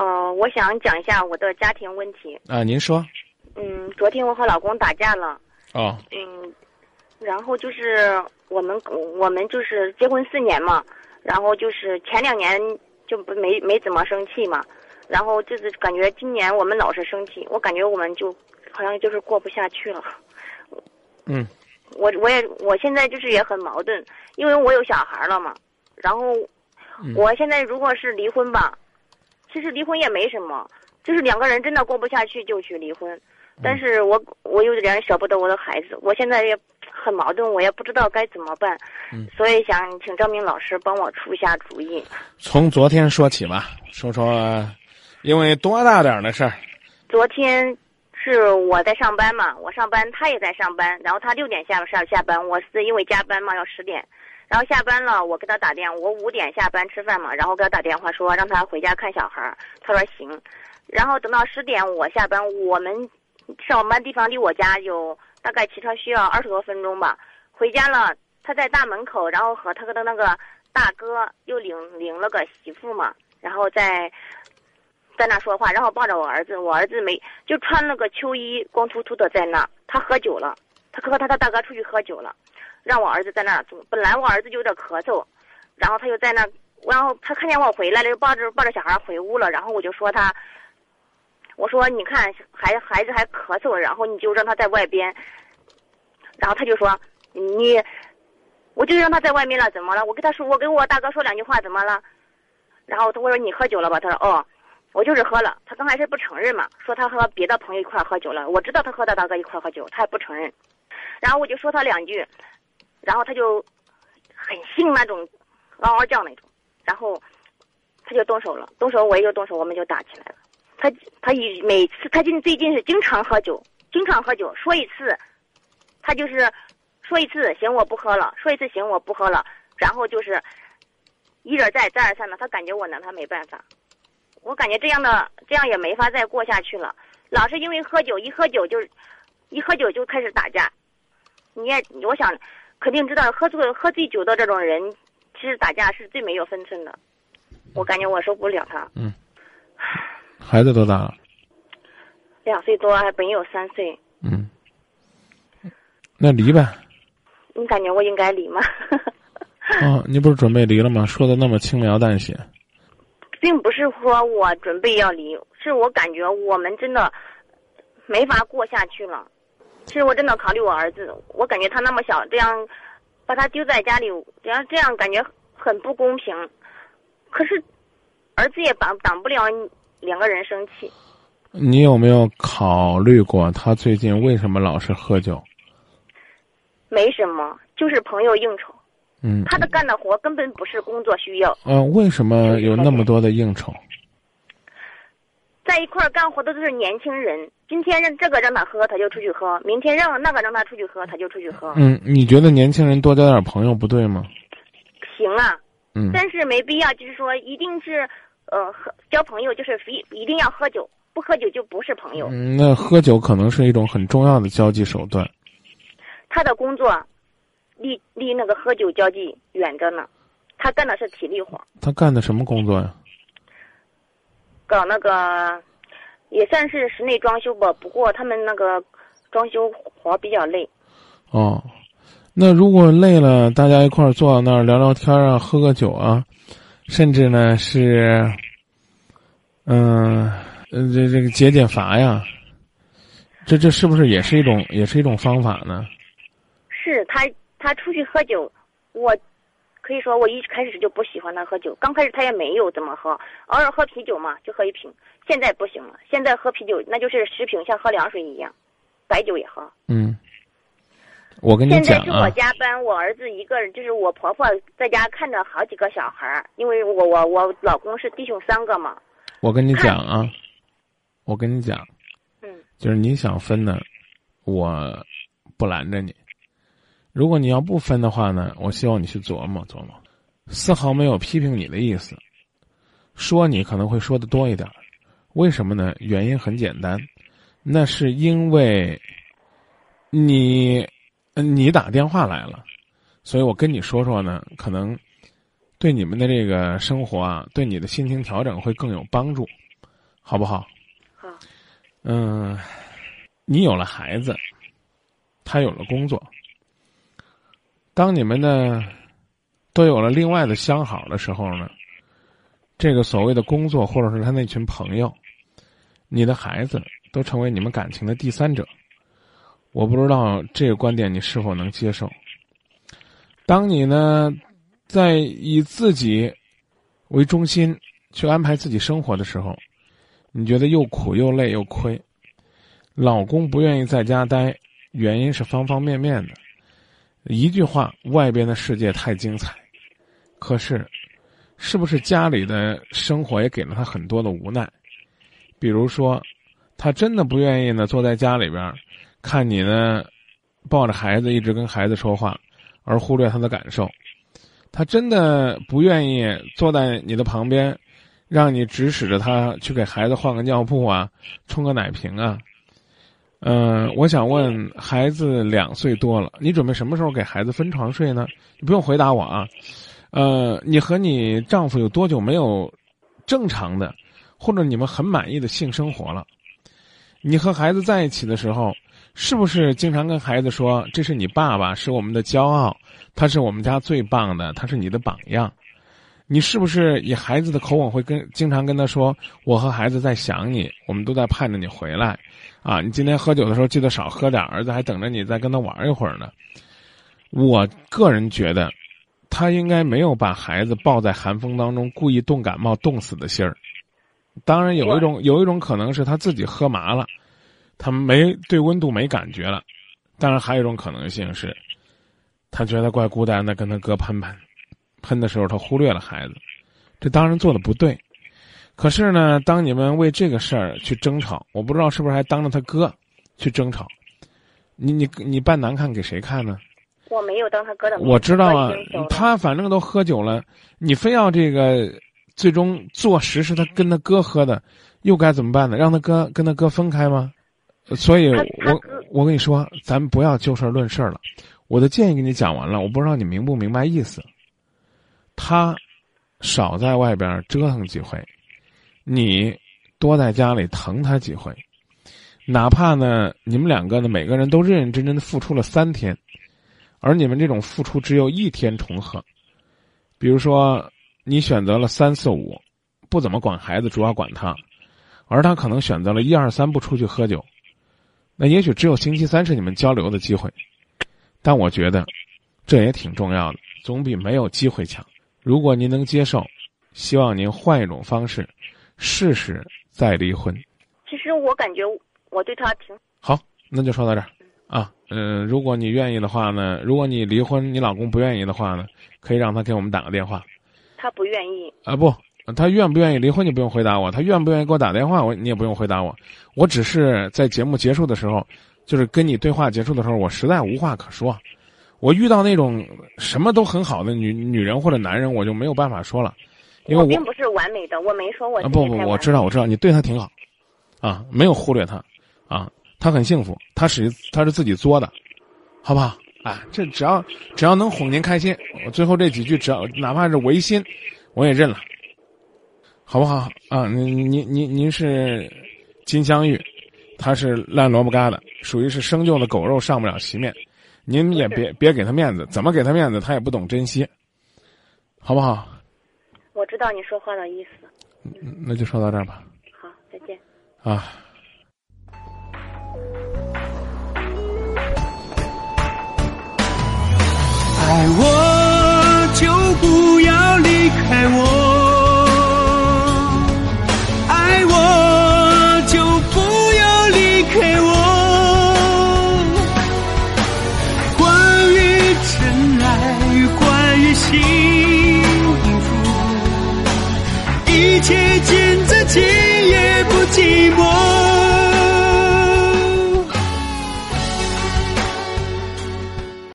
呃，我想讲一下我的家庭问题。啊，您说。嗯，昨天我和老公打架了。哦。嗯，然后就是我们我们就是结婚四年嘛，然后就是前两年就不没没怎么生气嘛，然后就是感觉今年我们老是生气，我感觉我们就好像就是过不下去了。嗯。我我也我现在就是也很矛盾，因为我有小孩了嘛，然后我现在如果是离婚吧。其实离婚也没什么，就是两个人真的过不下去就去离婚。但是我我有点舍不得我的孩子，我现在也很矛盾，我也不知道该怎么办。嗯，所以想请张明老师帮我出一下主意。从昨天说起吧，说说，因为多大点的事儿？昨天是我在上班嘛，我上班，他也在上班，然后他六点下下下班，我是因为加班嘛，要十点。然后下班了，我给他打电话，我五点下班吃饭嘛，然后给他打电话说让他回家看小孩儿，他说行。然后等到十点我下班，我们上班地方离我家有大概骑车需要二十多分钟吧。回家了，他在大门口，然后和他的那个大哥又领领了个媳妇嘛，然后在在那说话，然后抱着我儿子，我儿子没就穿了个秋衣，光秃秃的在那，他喝酒了，他和他的大哥出去喝酒了。让我儿子在那儿。本来我儿子就有点咳嗽，然后他就在那，然后他看见我回来了，就抱着抱着小孩回屋了。然后我就说他，我说你看孩孩子还咳嗽，然后你就让他在外边。然后他就说你，我就让他在外面了，怎么了？我跟他说，我跟我大哥说两句话，怎么了？然后他我说你喝酒了吧？他说哦，我就是喝了。他刚开始不承认嘛，说他和别的朋友一块喝酒了。我知道他和他大哥一块喝酒，他也不承认。然后我就说他两句。然后他就很性那种，嗷嗷叫那种，然后他就动手了，动手我也就动手，我们就打起来了。他他以每次他近最近是经常喝酒，经常喝酒，说一次，他就是说一次行我不喝了，说一次行我不喝了，然后就是一而再再而三的，他感觉我拿他没办法，我感觉这样的这样也没法再过下去了，老是因为喝酒一喝酒就一喝酒就开始打架，你也我想。肯定知道喝醉喝醉酒的这种人，其实打架是最没有分寸的。我感觉我受不了他。嗯。孩子多大了？两岁多，还没有三岁。嗯。那离呗。你感觉我应该离吗？哦，你不是准备离了吗？说的那么轻描淡写。并不是说我准备要离，是我感觉我们真的没法过下去了。其实我真的考虑我儿子，我感觉他那么小，这样把他丢在家里，这样这样感觉很不公平。可是儿子也挡挡不了两个人生气。你有没有考虑过他最近为什么老是喝酒？没什么，就是朋友应酬。嗯。他的干的活根本不是工作需要。嗯，为什么有那么多的应酬？在一块儿干活的都是年轻人。今天让这个让他喝，他就出去喝；明天让那个让他出去喝，他就出去喝。嗯，你觉得年轻人多交点朋友不对吗？行啊。嗯。但是没必要，就是说一定是，呃，喝交朋友就是非一定要喝酒，不喝酒就不是朋友。嗯，那喝酒可能是一种很重要的交际手段。他的工作，离离那个喝酒交际远着呢，他干的是体力活。他干的什么工作呀？搞那个，也算是室内装修吧。不过他们那个装修活比较累。哦，那如果累了，大家一块儿坐到那儿聊聊天啊，喝个酒啊，甚至呢是，嗯，这这个解解乏呀，这这是不是也是一种也是一种方法呢？是他他出去喝酒，我。可以说我一开始就不喜欢他喝酒，刚开始他也没有怎么喝，偶尔喝啤酒嘛，就喝一瓶。现在不行了，现在喝啤酒那就是十瓶，像喝凉水一样，白酒也喝。嗯，我跟你讲现在是我加班，我儿子一个人，就是我婆婆在家看着好几个小孩儿，因为我我我老公是弟兄三个嘛。我跟你讲啊，我跟你讲，嗯，就是你想分呢，我不拦着你。如果你要不分的话呢，我希望你去琢磨琢磨，丝毫没有批评你的意思。说你可能会说的多一点，为什么呢？原因很简单，那是因为你你打电话来了，所以我跟你说说呢，可能对你们的这个生活啊，对你的心情调整会更有帮助。好不好？好。嗯，你有了孩子，他有了工作。当你们呢都有了另外的相好的时候呢，这个所谓的工作，或者是他那群朋友，你的孩子都成为你们感情的第三者。我不知道这个观点你是否能接受。当你呢在以自己为中心去安排自己生活的时候，你觉得又苦又累又亏。老公不愿意在家待，原因是方方面面的。一句话，外边的世界太精彩，可是，是不是家里的生活也给了他很多的无奈？比如说，他真的不愿意呢，坐在家里边，看你呢，抱着孩子一直跟孩子说话，而忽略他的感受。他真的不愿意坐在你的旁边，让你指使着他去给孩子换个尿布啊，冲个奶瓶啊。嗯，我想问，孩子两岁多了，你准备什么时候给孩子分床睡呢？你不用回答我啊。呃，你和你丈夫有多久没有正常的，或者你们很满意的性生活了？你和孩子在一起的时候，是不是经常跟孩子说：“这是你爸爸，是我们的骄傲，他是我们家最棒的，他是你的榜样。”你是不是以孩子的口吻会跟经常跟他说：“我和孩子在想你，我们都在盼着你回来。”啊，你今天喝酒的时候记得少喝点，儿子还等着你再跟他玩一会儿呢。我个人觉得，他应该没有把孩子抱在寒风当中故意冻感冒冻死的心儿。当然，有一种有一种可能是他自己喝麻了，他没对温度没感觉了。当然，还有一种可能性是，他觉得怪孤单的，跟他哥喷喷，喷的时候他忽略了孩子，这当然做的不对。可是呢，当你们为这个事儿去争吵，我不知道是不是还当着他哥去争吵，你你你扮难看给谁看呢？我没有当他哥的。我知道啊，他反正都喝酒了，你非要这个最终坐实是他跟他哥喝的，又该怎么办呢？让他哥跟他哥分开吗？所以，我我跟你说，咱不要就事论事了。我的建议给你讲完了，我不知道你明不明白意思。他少在外边折腾几回。你多在家里疼他几回，哪怕呢，你们两个呢，每个人都认认真真的付出了三天，而你们这种付出只有一天重合。比如说，你选择了三四五，不怎么管孩子，主要管他，而他可能选择了一二三不出去喝酒，那也许只有星期三是你们交流的机会。但我觉得，这也挺重要的，总比没有机会强。如果您能接受，希望您换一种方式。试试再离婚。其实我感觉我对他挺好，那就说到这儿啊。嗯，如果你愿意的话呢，如果你离婚，你老公不愿意的话呢，可以让他给我们打个电话。他不愿意啊？不，他愿不愿意离婚你不用回答我，他愿不愿意给我打电话我你也不用回答我。我只是在节目结束的时候，就是跟你对话结束的时候，我实在无话可说。我遇到那种什么都很好的女女人或者男人，我就没有办法说了。因为我并不是完美的，我没说我不不，我知道我知道，你对他挺好，啊，没有忽略他，啊，他很幸福，他是他是自己作的，好不好？啊，这只要只要能哄您开心，我最后这几句只要哪怕是违心，我也认了，好不好？啊，您您您您是金镶玉，他是烂萝卜疙瘩，属于是生就的狗肉上不了席面，您也别别给他面子，怎么给他面子他也不懂珍惜，好不好？我知道你说话的意思，那就说到这儿吧。好，再见。啊。爱我